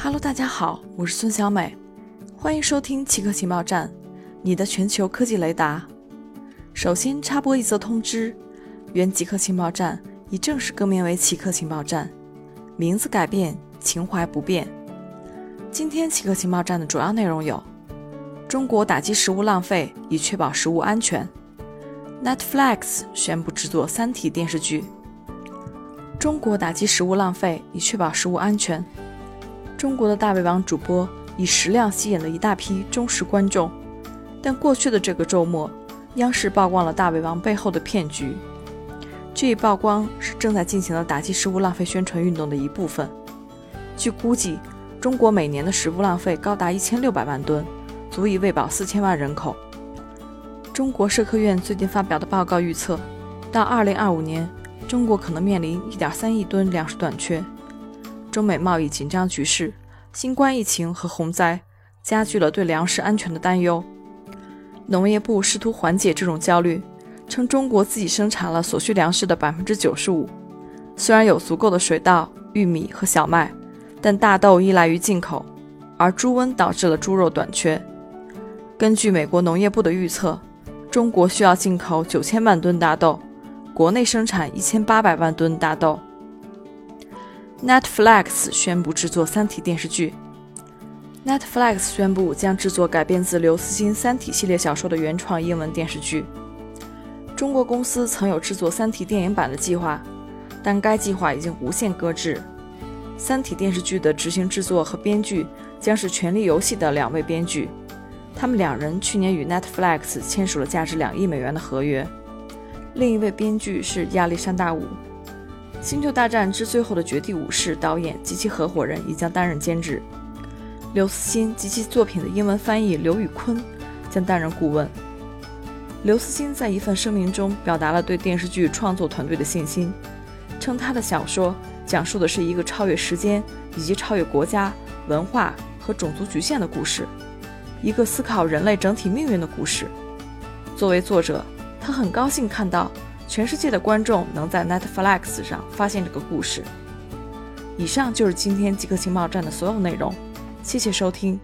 Hello，大家好，我是孙小美，欢迎收听奇客情报站，你的全球科技雷达。首先插播一则通知：原极客情报站已正式更名为奇客情报站，名字改变，情怀不变。今天奇客情报站的主要内容有：中国打击食物浪费，以确保食物安全；Netflix 宣布制作《三体》电视剧；中国打击食物浪费，以确保食物安全。中国的大胃王主播以食量吸引了一大批忠实观众，但过去的这个周末，央视曝光了大胃王背后的骗局。这一曝光是正在进行的打击食物浪费宣传运动的一部分。据估计，中国每年的食物浪费高达一千六百万吨，足以喂饱四千万人口。中国社科院最近发表的报告预测，到二零二五年，中国可能面临一点三亿吨粮食短缺。中美贸易紧张局势、新冠疫情和洪灾加剧了对粮食安全的担忧。农业部试图缓解这种焦虑，称中国自己生产了所需粮食的百分之九十五。虽然有足够的水稻、玉米和小麦，但大豆依赖于进口，而猪瘟导致了猪肉短缺。根据美国农业部的预测，中国需要进口九千万吨大豆，国内生产一千八百万吨大豆。Netflix 宣布制作《三体》电视剧。Netflix 宣布将制作改编自刘慈欣《三体》系列小说的原创英文电视剧。中国公司曾有制作《三体》电影版的计划，但该计划已经无限搁置。《三体》电视剧的执行制作和编剧将是《权力游戏》的两位编剧，他们两人去年与 Netflix 签署了价值两亿美元的合约。另一位编剧是亚历山大·伍。《星球大战之最后的绝地武士》导演及其合伙人也将担任监制，刘慈欣及其作品的英文翻译刘宇坤将担任顾问。刘慈欣在一份声明中表达了对电视剧创作团队的信心，称他的小说讲述的是一个超越时间以及超越国家、文化和种族局限的故事，一个思考人类整体命运的故事。作为作者，他很高兴看到。全世界的观众能在 Netflix 上发现这个故事。以上就是今天极客情报站的所有内容，谢谢收听。